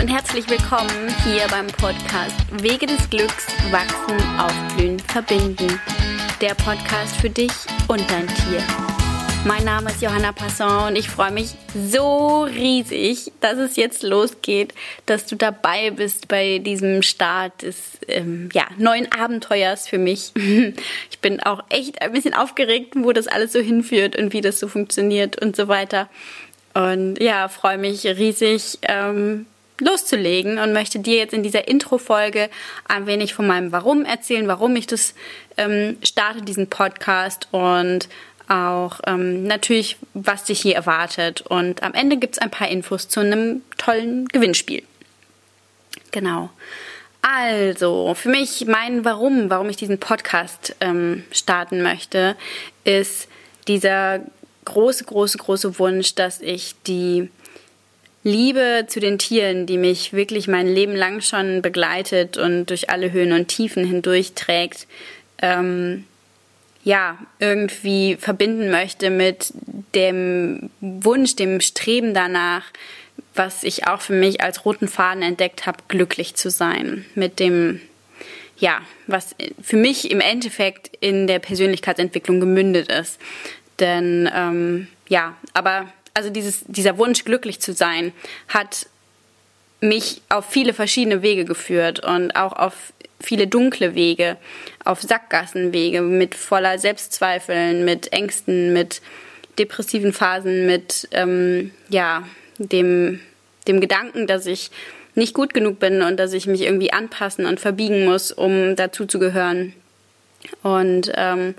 und herzlich willkommen hier beim Podcast Wege des Glücks wachsen, aufblühen, verbinden. Der Podcast für dich und dein Tier. Mein Name ist Johanna Passon und ich freue mich so riesig, dass es jetzt losgeht, dass du dabei bist bei diesem Start des ähm, ja, neuen Abenteuers für mich. Ich bin auch echt ein bisschen aufgeregt, wo das alles so hinführt und wie das so funktioniert und so weiter. Und ja, freue mich riesig, ähm, loszulegen und möchte dir jetzt in dieser Intro-Folge ein wenig von meinem Warum erzählen, warum ich das ähm, starte, diesen Podcast und auch ähm, natürlich, was dich hier erwartet. Und am Ende gibt es ein paar Infos zu einem tollen Gewinnspiel. Genau. Also, für mich mein Warum, warum ich diesen Podcast ähm, starten möchte, ist dieser große, große, große Wunsch, dass ich die Liebe zu den Tieren, die mich wirklich mein Leben lang schon begleitet und durch alle Höhen und Tiefen hindurch trägt, ähm, ja, irgendwie verbinden möchte mit dem Wunsch, dem Streben danach, was ich auch für mich als roten Faden entdeckt habe, glücklich zu sein. Mit dem, ja, was für mich im Endeffekt in der Persönlichkeitsentwicklung gemündet ist. Denn ähm, ja, aber also dieses, dieser Wunsch, glücklich zu sein, hat mich auf viele verschiedene Wege geführt und auch auf viele dunkle Wege, auf Sackgassenwege mit voller Selbstzweifeln, mit Ängsten, mit depressiven Phasen, mit ähm, ja dem dem Gedanken, dass ich nicht gut genug bin und dass ich mich irgendwie anpassen und verbiegen muss, um dazu zu gehören. Und ähm,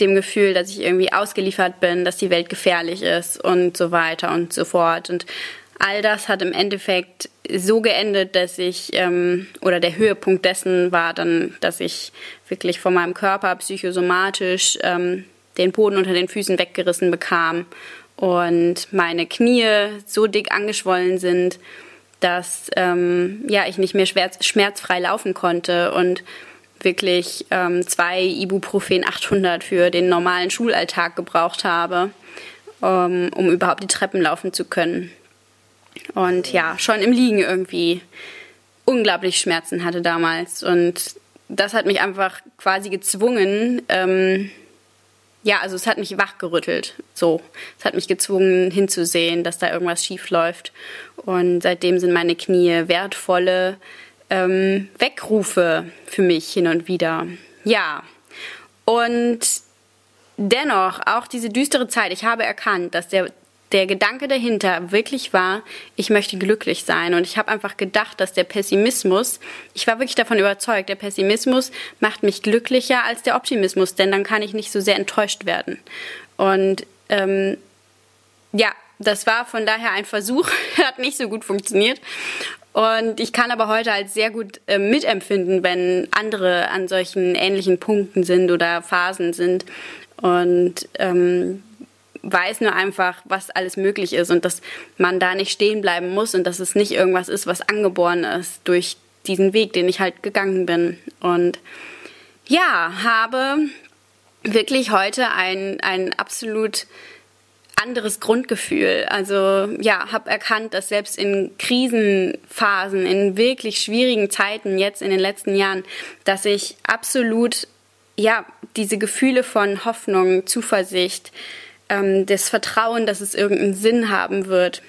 dem Gefühl, dass ich irgendwie ausgeliefert bin, dass die Welt gefährlich ist und so weiter und so fort. Und all das hat im Endeffekt so geendet, dass ich, ähm, oder der Höhepunkt dessen war dann, dass ich wirklich von meinem Körper psychosomatisch ähm, den Boden unter den Füßen weggerissen bekam und meine Knie so dick angeschwollen sind, dass ähm, ja, ich nicht mehr schmerz schmerzfrei laufen konnte und wirklich ähm, zwei Ibuprofen 800 für den normalen Schulalltag gebraucht habe, um, um überhaupt die Treppen laufen zu können. Und ja, schon im Liegen irgendwie unglaublich Schmerzen hatte damals. Und das hat mich einfach quasi gezwungen, ähm, ja, also es hat mich wachgerüttelt. So, es hat mich gezwungen hinzusehen, dass da irgendwas schief läuft. Und seitdem sind meine Knie wertvolle ähm, Weckrufe für mich hin und wieder. Ja, und dennoch auch diese düstere Zeit. Ich habe erkannt, dass der der Gedanke dahinter wirklich war, ich möchte glücklich sein. Und ich habe einfach gedacht, dass der Pessimismus, ich war wirklich davon überzeugt, der Pessimismus macht mich glücklicher als der Optimismus, denn dann kann ich nicht so sehr enttäuscht werden. Und ähm, ja, das war von daher ein Versuch, hat nicht so gut funktioniert. Und ich kann aber heute als sehr gut äh, mitempfinden, wenn andere an solchen ähnlichen Punkten sind oder Phasen sind. Und ähm, weiß nur einfach, was alles möglich ist und dass man da nicht stehen bleiben muss und dass es nicht irgendwas ist, was angeboren ist durch diesen Weg, den ich halt gegangen bin. Und ja, habe wirklich heute ein, ein absolut anderes Grundgefühl. Also ja, habe erkannt, dass selbst in Krisenphasen, in wirklich schwierigen Zeiten jetzt in den letzten Jahren, dass ich absolut ja diese Gefühle von Hoffnung, Zuversicht, ähm, das Vertrauen, dass es irgendeinen Sinn haben wird,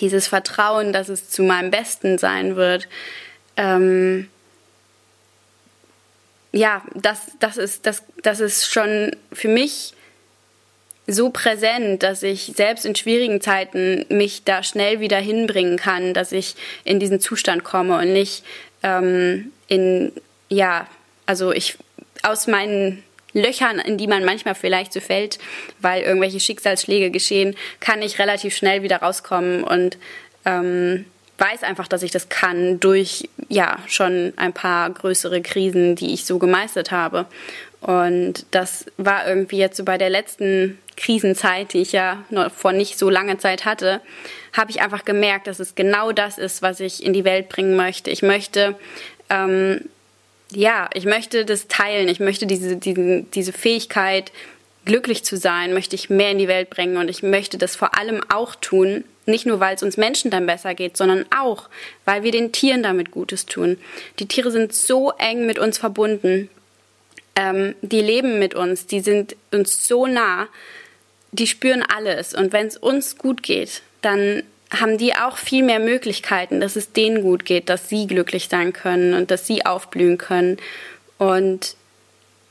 dieses Vertrauen, dass es zu meinem Besten sein wird, ähm, ja, das, das, ist, das, das ist schon für mich so präsent, dass ich selbst in schwierigen Zeiten mich da schnell wieder hinbringen kann, dass ich in diesen Zustand komme und nicht ähm, in, ja, also ich aus meinen Löchern, in die man manchmal vielleicht so fällt, weil irgendwelche Schicksalsschläge geschehen, kann ich relativ schnell wieder rauskommen und ähm, weiß einfach, dass ich das kann durch ja schon ein paar größere Krisen, die ich so gemeistert habe. Und das war irgendwie jetzt so bei der letzten Krisenzeit, die ich ja noch vor nicht so langer Zeit hatte, habe ich einfach gemerkt, dass es genau das ist, was ich in die Welt bringen möchte. Ich möchte ähm, ja, ich möchte das teilen. Ich möchte diese, diese, diese Fähigkeit, glücklich zu sein, möchte ich mehr in die Welt bringen. Und ich möchte das vor allem auch tun, Nicht nur, weil es uns Menschen dann besser geht, sondern auch, weil wir den Tieren damit Gutes tun. Die Tiere sind so eng mit uns verbunden. Ähm, die leben mit uns, die sind uns so nah, die spüren alles. Und wenn es uns gut geht, dann haben die auch viel mehr Möglichkeiten, dass es denen gut geht, dass sie glücklich sein können und dass sie aufblühen können. Und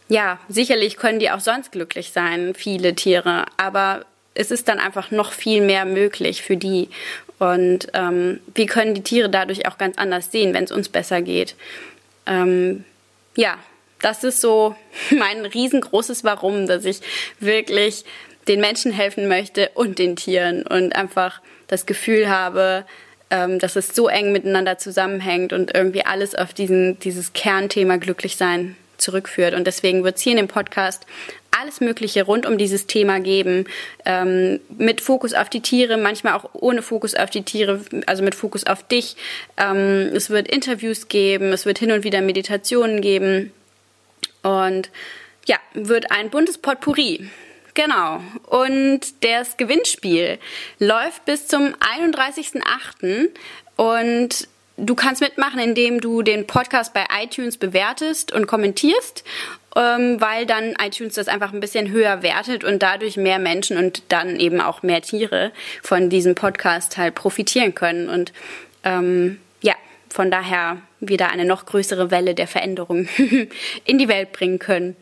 ja, sicherlich können die auch sonst glücklich sein, viele Tiere, aber es ist dann einfach noch viel mehr möglich für die. Und ähm, wir können die Tiere dadurch auch ganz anders sehen, wenn es uns besser geht. Ähm, ja, das ist so mein riesengroßes Warum, dass ich wirklich den Menschen helfen möchte und den Tieren und einfach das Gefühl habe, ähm, dass es so eng miteinander zusammenhängt und irgendwie alles auf diesen, dieses Kernthema Glücklichsein zurückführt. Und deswegen wird es hier in dem Podcast alles Mögliche rund um dieses Thema geben, ähm, mit Fokus auf die Tiere, manchmal auch ohne Fokus auf die Tiere, also mit Fokus auf dich. Ähm, es wird Interviews geben, es wird hin und wieder Meditationen geben und ja, wird ein buntes Potpourri. Genau. Und das Gewinnspiel läuft bis zum 31.08. Und du kannst mitmachen, indem du den Podcast bei iTunes bewertest und kommentierst, ähm, weil dann iTunes das einfach ein bisschen höher wertet und dadurch mehr Menschen und dann eben auch mehr Tiere von diesem Podcast halt profitieren können. Und ähm, von daher wieder eine noch größere Welle der Veränderung in die Welt bringen können.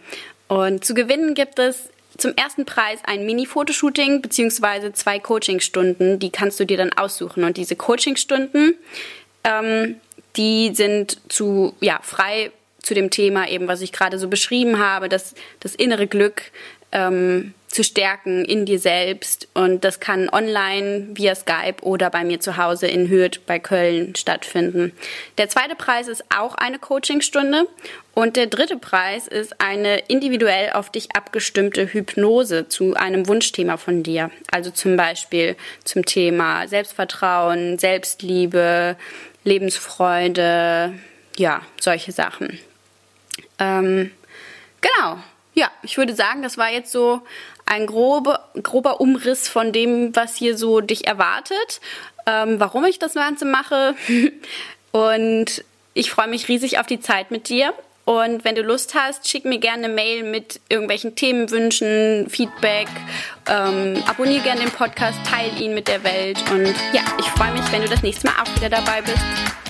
Und zu gewinnen gibt es zum ersten Preis ein Mini-Fotoshooting beziehungsweise zwei Coachingstunden. Die kannst du dir dann aussuchen. Und diese Coachingstunden, ähm, die sind zu, ja, frei zu dem Thema eben, was ich gerade so beschrieben habe, das, das innere Glück, ähm, zu stärken in dir selbst. Und das kann online via Skype oder bei mir zu Hause in Hürth bei Köln stattfinden. Der zweite Preis ist auch eine Coachingstunde. Und der dritte Preis ist eine individuell auf dich abgestimmte Hypnose zu einem Wunschthema von dir. Also zum Beispiel zum Thema Selbstvertrauen, Selbstliebe, Lebensfreude, ja, solche Sachen. Ähm, genau. Ja, ich würde sagen, das war jetzt so ein grobe, grober Umriss von dem, was hier so dich erwartet, ähm, warum ich das Ganze mache. Und ich freue mich riesig auf die Zeit mit dir. Und wenn du Lust hast, schick mir gerne eine Mail mit irgendwelchen Themenwünschen, Feedback. Ähm, abonniere gerne den Podcast, teile ihn mit der Welt. Und ja, ich freue mich, wenn du das nächste Mal auch wieder dabei bist.